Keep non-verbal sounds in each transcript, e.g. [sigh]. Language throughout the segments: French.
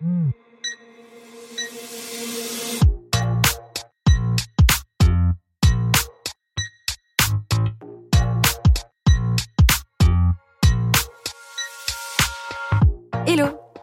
Hello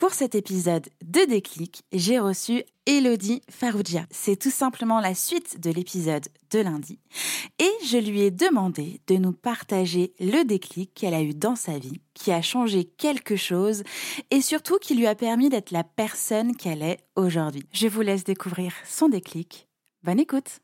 pour cet épisode de Déclic, j'ai reçu Elodie Farougia. C'est tout simplement la suite de l'épisode de lundi. Et je lui ai demandé de nous partager le déclic qu'elle a eu dans sa vie, qui a changé quelque chose et surtout qui lui a permis d'être la personne qu'elle est aujourd'hui. Je vous laisse découvrir son déclic. Bonne écoute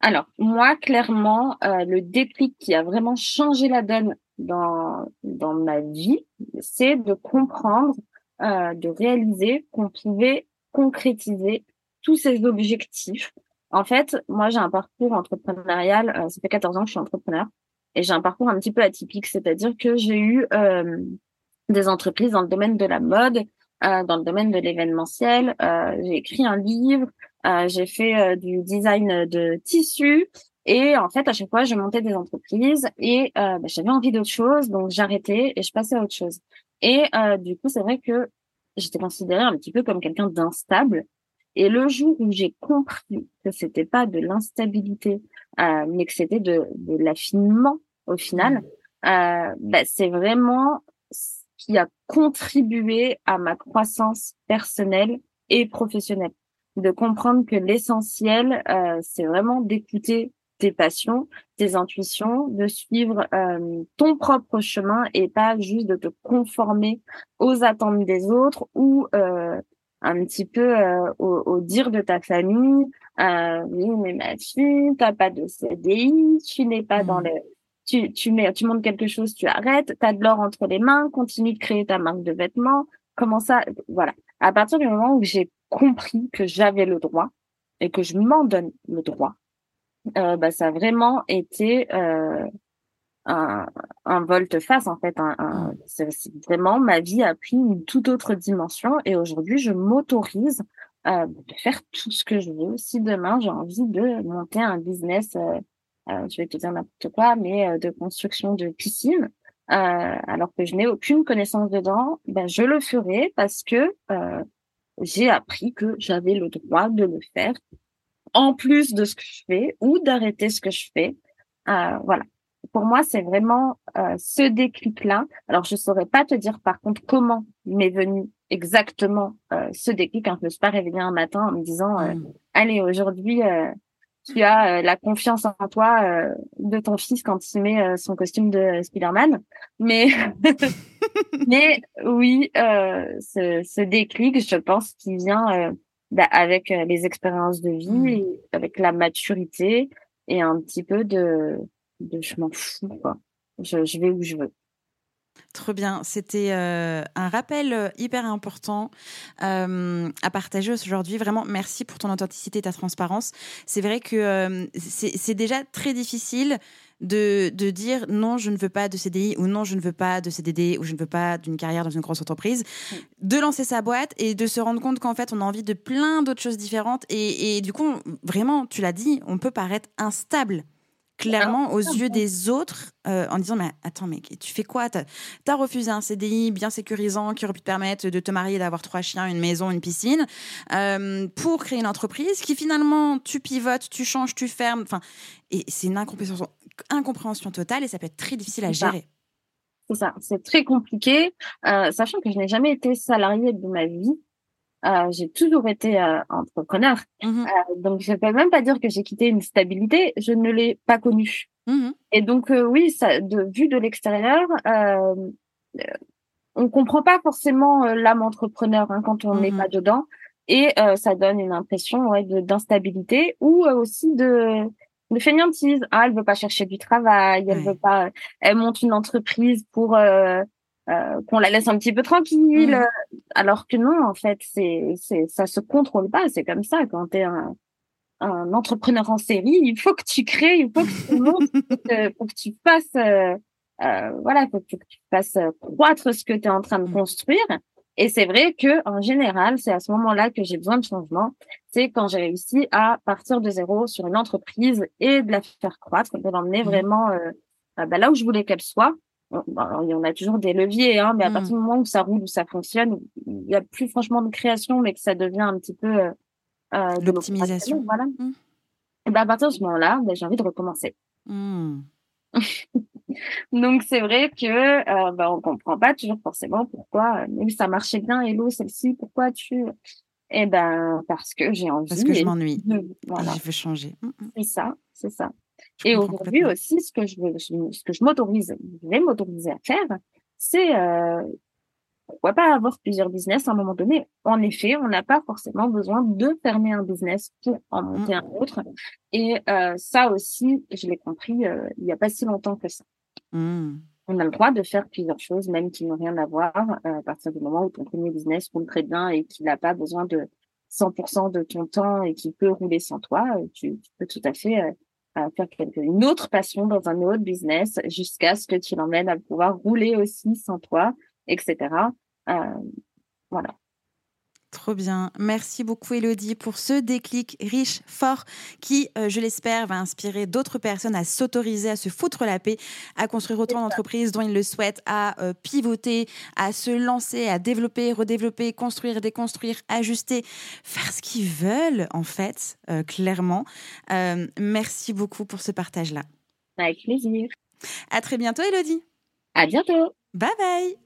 alors, moi, clairement, euh, le déclic qui a vraiment changé la donne dans, dans ma vie, c'est de comprendre, euh, de réaliser qu'on pouvait concrétiser tous ces objectifs. En fait, moi, j'ai un parcours entrepreneurial, euh, ça fait 14 ans que je suis entrepreneur, et j'ai un parcours un petit peu atypique, c'est-à-dire que j'ai eu euh, des entreprises dans le domaine de la mode, euh, dans le domaine de l'événementiel, euh, j'ai écrit un livre, euh, j'ai fait du design de tissus, et en fait, à chaque fois, je montais des entreprises et euh, bah, j'avais envie d'autre chose, donc j'arrêtais et je passais à autre chose. Et euh, du coup, c'est vrai que j'étais considérée un petit peu comme quelqu'un d'instable. Et le jour où j'ai compris que c'était pas de l'instabilité, euh, mais que c'était de, de l'affinement au final, euh, bah, c'est vraiment ce qui a contribué à ma croissance personnelle et professionnelle. De comprendre que l'essentiel, euh, c'est vraiment d'écouter tes passions, tes intuitions, de suivre euh, ton propre chemin et pas juste de te conformer aux attentes des autres ou euh, un petit peu euh, au, au, dire de ta famille. Euh, oui, mais ma fille, t'as pas de CDI, tu n'es pas dans mmh. le, tu tu mets, tu montes quelque chose, tu arrêtes, t'as de l'or entre les mains, continue de créer ta marque de vêtements. Comment ça, voilà. À partir du moment où j'ai compris que j'avais le droit et que je m'en donne le droit euh, bah, ça a vraiment été euh, un, un volte-face en fait. Un, un mmh. c'est vraiment ma vie a pris une toute autre dimension et aujourd'hui je m'autorise euh, de faire tout ce que je veux. Si demain j'ai envie de monter un business, euh, euh je vais te dire n'importe quoi, mais euh, de construction de piscine, alors que je n'ai aucune connaissance dedans, ben je le ferai parce que j'ai appris que j'avais le droit de le faire en plus de ce que je fais ou d'arrêter ce que je fais. Euh, voilà. Pour moi, c'est vraiment euh, ce déclic-là. Alors, je saurais pas te dire par contre comment m'est venu exactement euh, ce déclic. Hein. Je me suis pas réveillée un matin en me disant euh, mmh. allez aujourd'hui euh, tu as la confiance en toi de ton fils quand il met son costume de Spider-Man. Mais [laughs] [laughs] mais oui, ce, ce déclic, je pense, qui vient avec euh, les expériences de vie, mmh. et avec la maturité et un petit peu de, de je m'en fous quoi. Je, je vais où je veux. Trop bien, c'était euh, un rappel euh, hyper important euh, à partager aujourd'hui. Vraiment, merci pour ton authenticité et ta transparence. C'est vrai que euh, c'est déjà très difficile de, de, dire non, je ne veux pas de CDI ou non, je ne veux pas de CDD ou je ne veux pas d'une carrière dans une grosse entreprise, de lancer sa boîte et de se rendre compte qu'en fait, on a envie de plein d'autres choses différentes. Et, et du coup, vraiment, tu l'as dit, on peut paraître instable clairement aux yeux des autres euh, en disant mais attends mais tu fais quoi? T'as as refusé un CDI bien sécurisant qui aurait pu te permettre de te marier d'avoir trois chiens une maison une piscine euh, pour créer une entreprise qui finalement tu pivotes tu changes tu fermes. Enfin et c'est une incompréhension incompréhension totale et ça peut être très difficile à gérer. C'est ça. C'est très compliqué euh, sachant que je n'ai jamais été salariée de ma vie. Euh, j'ai toujours été euh, entrepreneur. Mmh donc, je ne peux même pas dire que j'ai quitté une stabilité. Je ne l'ai pas connue. Mmh et donc, oui, ça, de l'extérieur, on comprend pas forcément l'âme entrepreneur hein, quand on n'est mmh pas dedans. Et ça donne une impression ouais, d'instabilité ou aussi de de fainéantise. Ah, elle veut pas chercher du travail, elle veut pas, elle monte une entreprise pour euh, euh, qu'on la laisse un petit peu tranquille. Mmh. Alors que non, en fait, c'est, c'est, ça se contrôle pas. C'est comme ça quand tu es un, un entrepreneur en série, il faut que tu crées, il faut que tu montes, faut que tu fasses, euh, euh, voilà, il faut que tu fasses croître ce que tu es en train de mmh. construire. Et c'est vrai que en général, c'est à ce moment-là que j'ai besoin de changement. C'est quand j'ai réussi à partir de zéro sur une entreprise et de la faire croître, de l'emmener mmh. vraiment euh, bah, là où je voulais qu'elle soit. Bah, il y en a toujours des leviers, hein, mais à partir mmh. du moment où ça roule, où ça fonctionne, il n'y a plus franchement de création, mais que ça devient un petit peu euh, euh l'optimisation. Voilà. Mmh. Et ben à partir de ce moment-là, ben, j'ai envie de recommencer. [laughs] Donc c'est vrai que euh, ben, on comprend pas toujours forcément pourquoi. Euh, ça marchait bien, Hello, celle-ci, pourquoi tu Eh ben parce que j'ai envie. Parce que je m'ennuie. Voilà. Je veux changer. Mm, mm. C'est ça, c'est ça. et aujourd'hui aussi, ce que je veux, ce que je m'autorise, je vais m'autoriser à faire, c'est euh, pourquoi pas avoir plusieurs business à un moment donné? En effet, on n'a pas forcément besoin de fermer un business pour en mmh. monter un autre. Et euh, ça aussi, je l'ai compris euh, il n'y a pas si longtemps que ça. Mmh. On a le droit de faire plusieurs choses, même qui n'ont rien à voir, euh, à partir du moment où ton premier business roule très bien et qu'il n'a pas besoin de 100% de ton temps et qui peut rouler sans toi. Tu, tu peux tout à fait faire quelque, une autre passion dans un autre business jusqu'à ce que tu l'emmènes à pouvoir rouler aussi sans toi etc. Euh, voilà. Trop bien. Merci beaucoup, Elodie, pour ce déclic riche, fort, qui, euh, je l'espère, va inspirer d'autres personnes à s'autoriser, à se foutre la paix, à construire autant d'entreprises dont ils le souhaitent, à euh, pivoter, à se lancer, à développer, redévelopper, construire, déconstruire, ajuster, faire ce qu'ils veulent, en fait, clairement. merci beaucoup pour ce partage-là. Avec plaisir. À très bientôt, Elodie. À bientôt. Bye bye.